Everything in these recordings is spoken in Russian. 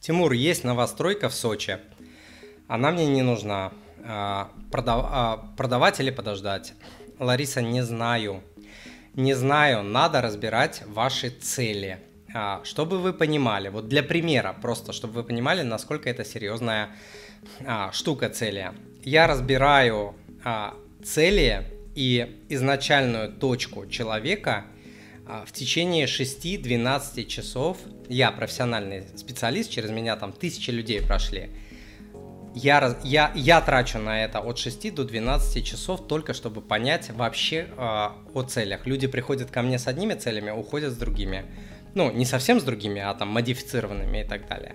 Тимур, есть новостройка в Сочи. Она мне не нужна. А, продав... а, продавать или подождать? Лариса, не знаю. Не знаю, надо разбирать ваши цели. А, чтобы вы понимали, вот для примера, просто чтобы вы понимали, насколько это серьезная штука цели. Я разбираю цели и изначальную точку человека – в течение 6-12 часов я профессиональный специалист, через меня там тысячи людей прошли. Я, я, я трачу на это от 6 до 12 часов только чтобы понять вообще э, о целях. Люди приходят ко мне с одними целями, уходят с другими. Ну, не совсем с другими, а там модифицированными и так далее.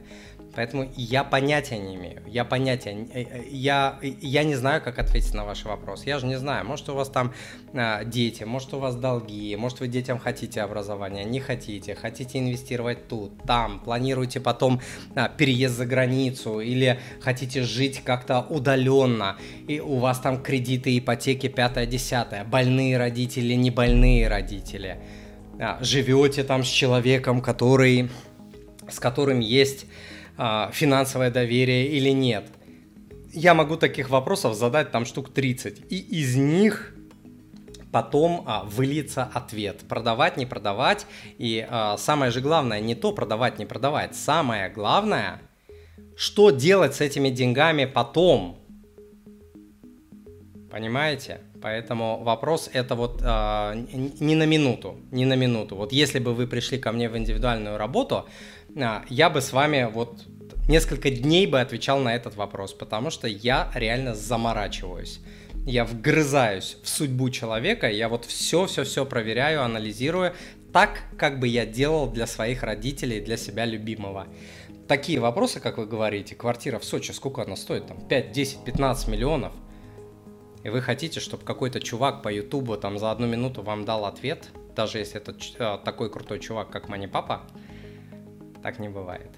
Поэтому я понятия не имею. Я понятия... Э, э, я, я не знаю, как ответить на ваш вопрос. Я же не знаю. Может, у вас там а, дети, может, у вас долги, может, вы детям хотите образования, не хотите, хотите инвестировать тут, там, планируете потом а, переезд за границу или хотите жить как-то удаленно, и у вас там кредиты, ипотеки, пятое, десятое, больные родители, не больные родители. А, живете там с человеком, который, с которым есть финансовое доверие или нет. Я могу таких вопросов задать там штук 30, и из них потом а, выльется ответ. Продавать, не продавать. И а, самое же главное, не то продавать, не продавать. Самое главное, что делать с этими деньгами потом. Понимаете? Поэтому вопрос это вот э, не на минуту, не на минуту. Вот если бы вы пришли ко мне в индивидуальную работу, э, я бы с вами вот несколько дней бы отвечал на этот вопрос, потому что я реально заморачиваюсь. Я вгрызаюсь в судьбу человека, я вот все-все-все проверяю, анализирую, так, как бы я делал для своих родителей, для себя любимого. Такие вопросы, как вы говорите, квартира в Сочи, сколько она стоит? Там 5, 10, 15 миллионов. И вы хотите, чтобы какой-то чувак по Ютубу там за одну минуту вам дал ответ, даже если это э, такой крутой чувак, как Мани Папа, так не бывает.